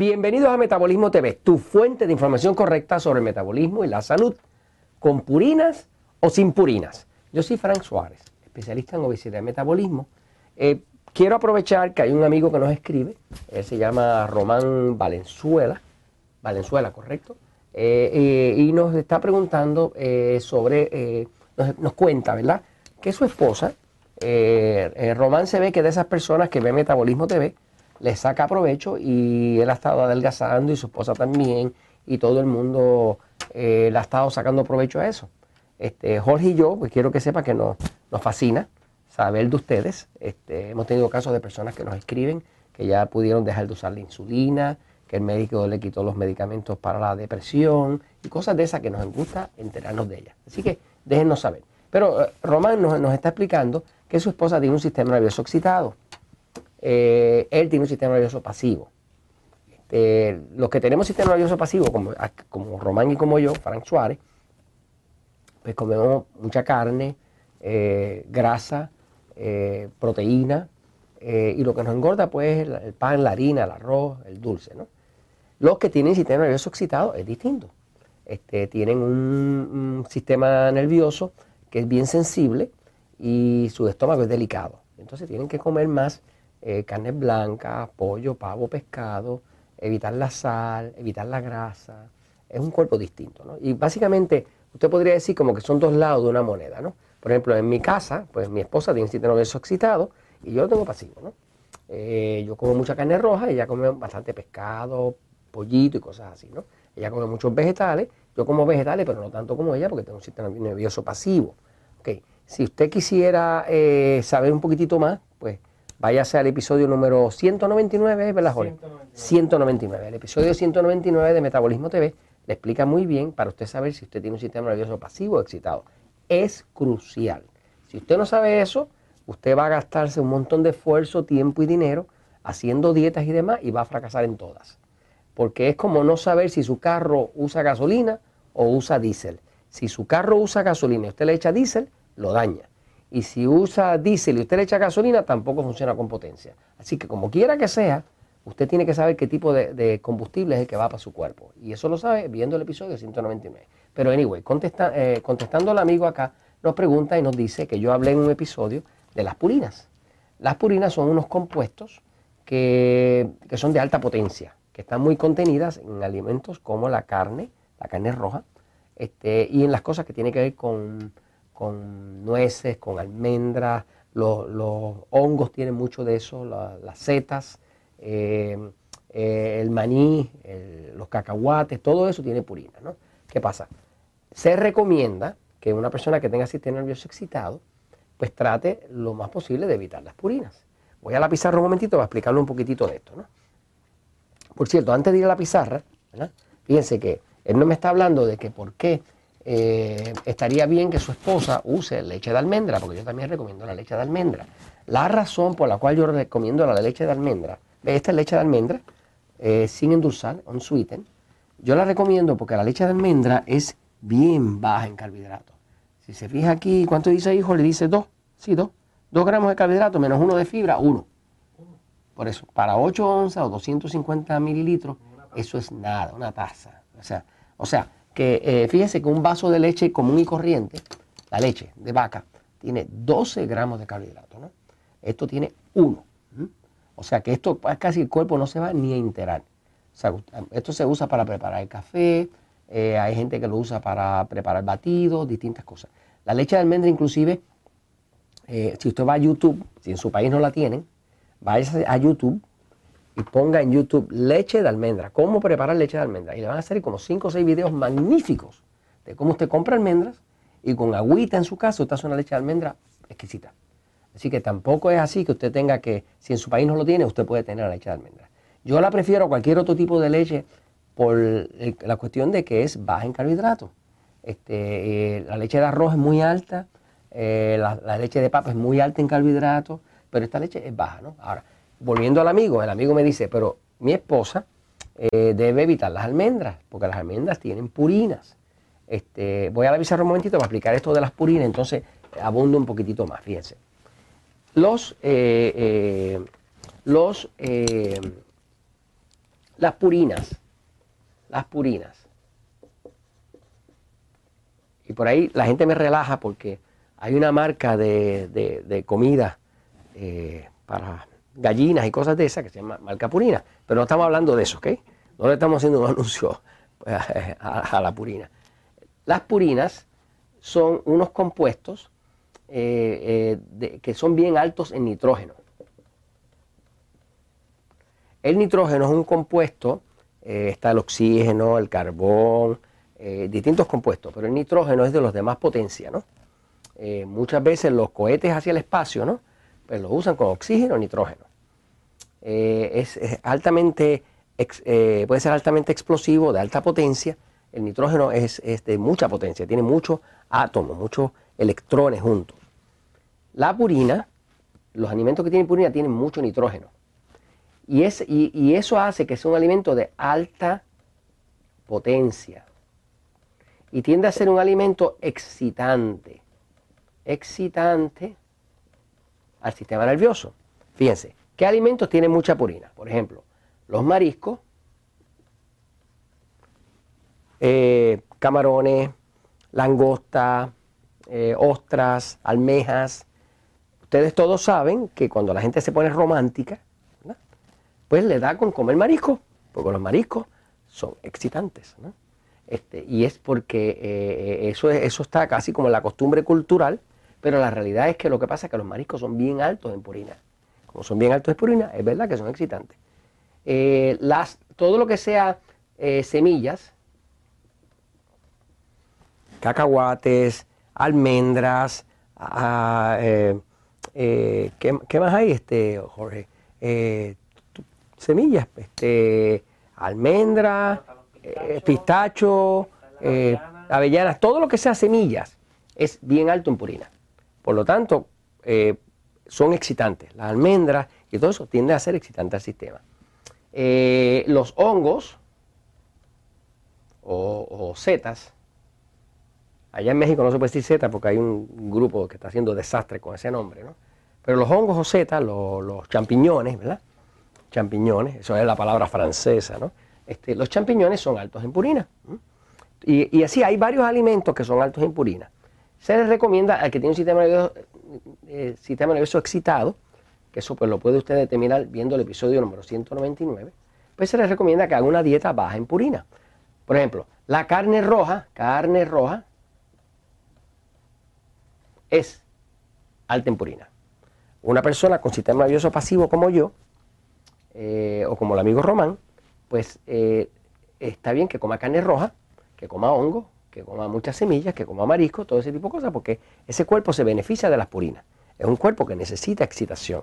Bienvenidos a Metabolismo TV, tu fuente de información correcta sobre el metabolismo y la salud, con purinas o sin purinas. Yo soy Frank Suárez, especialista en obesidad y metabolismo. Eh, quiero aprovechar que hay un amigo que nos escribe, él se llama Román Valenzuela, Valenzuela, ¿correcto? Eh, eh, y nos está preguntando sobre, nos, nos, cuenta, ¿verdad? Que su esposa, Román se ve que de esas personas que ve Metabolismo TV, le saca provecho y él ha estado adelgazando y su esposa también y todo el mundo eh, le ha estado sacando provecho a eso. Este, Jorge y yo, pues quiero que sepa que nos, nos fascina saber de ustedes. Este, hemos tenido casos de personas que nos escriben que ya pudieron dejar de usar la insulina, que el médico le quitó los medicamentos para la depresión y cosas de esas que nos gusta enterarnos de ellas. Así que déjennos saber. Pero eh, Román nos, nos está explicando que su esposa tiene un sistema nervioso excitado. Eh, él tiene un sistema nervioso pasivo. Este, los que tenemos sistema nervioso pasivo, como, como Román y como yo, Frank Suárez, pues comemos mucha carne, eh, grasa, eh, proteína, y lo que nos engorda pues el, el, pan, la harina, el arroz, el dulce. ¿no? Los que tienen sistema nervioso excitado es distinto. Este, tienen un sistema nervioso que es bien sensible y su estómago es delicado. Entonces tienen que comer más eh, carne blanca, pollo, pavo, pescado, evitar la sal, evitar la grasa. Es un cuerpo distinto, ¿no? Y básicamente usted podría decir como que son dos lados de una moneda, ¿no? Por ejemplo, en mi casa, pues mi esposa tiene un sistema nervioso excitado y yo lo tengo pasivo, ¿no? Eh, yo como mucha carne roja, ella come bastante pescado, pollito y cosas así, ¿no? Ella come muchos vegetales, yo como vegetales, pero no tanto como ella porque tengo un sistema nervioso pasivo. Okay. Si usted quisiera eh, saber un poquitito más, váyase al episodio número 199, ¿verdad, Jorge? 199. 199. El episodio 199 de Metabolismo TV le explica muy bien para usted saber si usted tiene un sistema nervioso pasivo o excitado. Es crucial. Si usted no sabe eso, usted va a gastarse un montón de esfuerzo, tiempo y dinero haciendo dietas y demás y va a fracasar en todas. Porque es como no saber si su carro usa gasolina o usa diésel. Si su carro usa gasolina y usted le echa diésel, lo daña. Y si usa diésel y usted le echa gasolina, tampoco funciona con potencia. Así que como quiera que sea, usted tiene que saber qué tipo de, combustible es el que va para su cuerpo. Y eso lo sabe viendo el episodio 199. Pero anyway, eh, contestando al amigo acá, nos pregunta y nos dice que yo hablé en un episodio de las purinas. Las purinas son unos compuestos que, que son de alta potencia, que están muy contenidas en alimentos como la carne, la carne roja, este, y en las cosas que tienen que ver con con nueces, con almendras, los, hongos tienen mucho de eso, las setas, eh, eh, el maní, los cacahuates, todo eso tiene purina. ¿no? ¿Qué pasa? Se recomienda que una persona que tenga sistema nervioso excitado, pues trate lo más posible de evitar las purinas. Voy a la pizarra un momentito para explicarle un poquitito de esto. ¿no? Por cierto, antes de ir a la pizarra, fíjense que él no me está hablando de que por qué eh, estaría bien que su esposa use leche de almendra, porque yo también recomiendo la leche de almendra. La razón por la cual yo recomiendo la leche de almendra, esta es leche de almendra, eh, sin endulzar, un sweeten, yo la recomiendo porque la leche de almendra es bien baja en carbohidratos. Si se fija aquí, ¿cuánto dice hijo? Le dice 2, sí, 2. 2 gramos de carbohidratos menos 1 de fibra, 1. Por eso, para 8 onzas o 250 mililitros, eso es nada, una taza. O sea, o sea que eh, fíjese que un vaso de leche común y corriente, la leche de vaca, tiene 12 gramos de carbohidratos, ¿no? Esto tiene 1. O sea que esto casi el cuerpo no se va ni a enterar. O sea, esto se usa para preparar el café, eh, hay gente que lo usa para preparar batidos, distintas cosas. La leche de almendra inclusive, eh, si usted va a YouTube, si en su país no la tienen, vaya a YouTube y ponga en YouTube leche de almendra, cómo preparar leche de almendra. Y le van a hacer como 5 o 6 videos magníficos de cómo usted compra almendras y con agüita en su casa usted hace una leche de almendra exquisita. Así que tampoco es así que usted tenga que, si en su país no lo tiene, usted puede tener la leche de almendra. Yo la prefiero a cualquier otro tipo de leche por la cuestión de que es baja en carbohidratos. Este, eh, la leche de arroz es muy alta, eh, la, leche de papa es muy alta en carbohidratos, pero esta leche es baja, ¿no? Ahora, volviendo al amigo, el amigo me dice, pero mi esposa eh, debe evitar las almendras, porque las almendras tienen purinas. Este, voy a avisar un momentito para explicar esto de las purinas, entonces abundo un poquitito más, fíjense. Los, eh, eh, los, las purinas. Las purinas. Y por ahí la gente me relaja porque hay una marca de, comida eh, para gallinas y cosas de esas que se llama marca purina. Pero no estamos hablando de eso, ¿ok? No le estamos haciendo un anuncio a, la purina. Las purinas son unos compuestos eh, eh, que son bien altos en nitrógeno. El nitrógeno es un compuesto, está el oxígeno, el carbón, eh, distintos compuestos, pero el nitrógeno es de los de más potencia, ¿no? Eh, muchas veces los cohetes hacia el espacio, ¿no? Pues los usan con oxígeno o nitrógeno. Eh, es, altamente, puede ser altamente explosivo, de alta potencia. El nitrógeno es, de mucha potencia, tiene muchos átomos, muchos electrones juntos. La purina, los alimentos que tienen purina tienen mucho nitrógeno. Y eso hace que sea un alimento de alta potencia y tiende a ser un alimento excitante, excitante al sistema nervioso. Fíjense, ¿qué alimentos tienen mucha purina? Por ejemplo, los mariscos, eh, camarones, langosta, eh, ostras, almejas. Ustedes todos saben que cuando la gente se pone romántica, pues le da con comer marisco, porque los mariscos son excitantes. ¿no? Este, y es porque eh, eso, eso está casi como la costumbre cultural, pero la realidad es que lo que pasa es que los mariscos son bien altos en purina. Como son bien altos en purina, es verdad que son excitantes. Eh, las, todo lo que sea eh, semillas, cacahuates, almendras, ah, ¿qué, más hay, este, Jorge? semillas, este, almendras eh, pistacho, eh, avellanas, todo lo que sea semillas es bien alto en purina. Por lo tanto, eh, son excitantes. Las almendras y todo eso tiende a ser excitante al sistema. los hongos o, setas, allá en México no se puede decir setas porque hay un grupo que está haciendo desastre con ese nombre, ¿no? Pero los hongos o setas, los, champiñones, ¿verdad? Champiñones, eso es la palabra francesa, ¿no? Este, los champiñones son altos en purina. Y, así hay varios alimentos que son altos en purina. Se les recomienda al que tiene un sistema nervioso, eh, sistema nervioso excitado, que eso pues lo puede usted determinar viendo el episodio número 199, pues se les recomienda que haga una dieta baja en purina. Por ejemplo, la carne roja, carne roja, es alta en purina. Una persona con sistema nervioso pasivo como yo, eh, o como el amigo Román, pues eh, está bien que coma carne roja, que coma hongo, que coma muchas semillas, que coma marisco, todo ese tipo de cosas, porque ese cuerpo se beneficia de las purinas. Es un cuerpo que necesita excitación.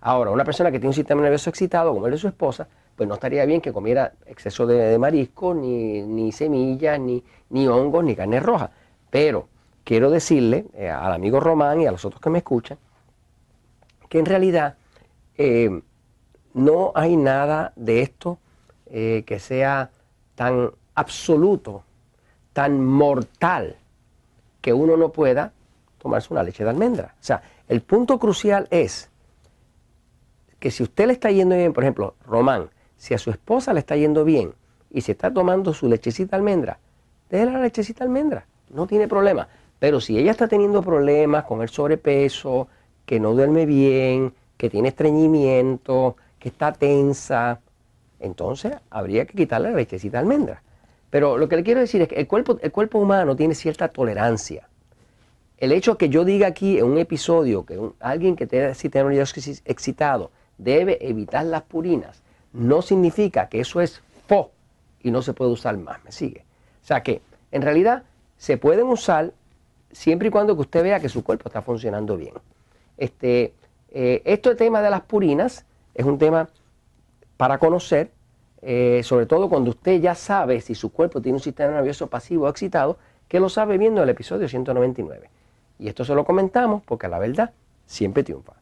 Ahora, una persona que tiene un sistema nervioso excitado, como el de su esposa, pues no estaría bien que comiera exceso de, marisco, ni, semillas, ni, ni, hongos, ni carne roja. Pero quiero decirle eh, al amigo Román y a los otros que me escuchan, que en realidad eh, no hay nada de esto eh, que sea tan absoluto, tan mortal, que uno no pueda tomarse una leche de almendra. O sea, el punto crucial es que si usted le está yendo bien, por ejemplo, Román, si a su esposa le está yendo bien y se está tomando su lechecita almendra, déjela la lechecita almendra, no tiene problema. Pero si ella está teniendo problemas con el sobrepeso, que no duerme bien, que tiene estreñimiento, que está tensa, entonces habría que quitarle la lechecita de almendra. Pero lo que le quiero decir es que el cuerpo, el cuerpo humano tiene cierta tolerancia. El hecho que yo diga aquí en un episodio que alguien que tenga sistema excitado debe evitar las purinas, no significa que eso es fo y no se puede usar más, ¿me sigue? O sea que en realidad se pueden usar siempre y cuando que usted vea que su cuerpo está funcionando bien. Este, eh, esto tema de las purinas es un tema para conocer, eh, sobre todo cuando usted ya sabe si su cuerpo tiene un sistema nervioso pasivo o excitado, que lo sabe viendo el episodio 199. Y esto se lo comentamos porque la verdad siempre triunfa.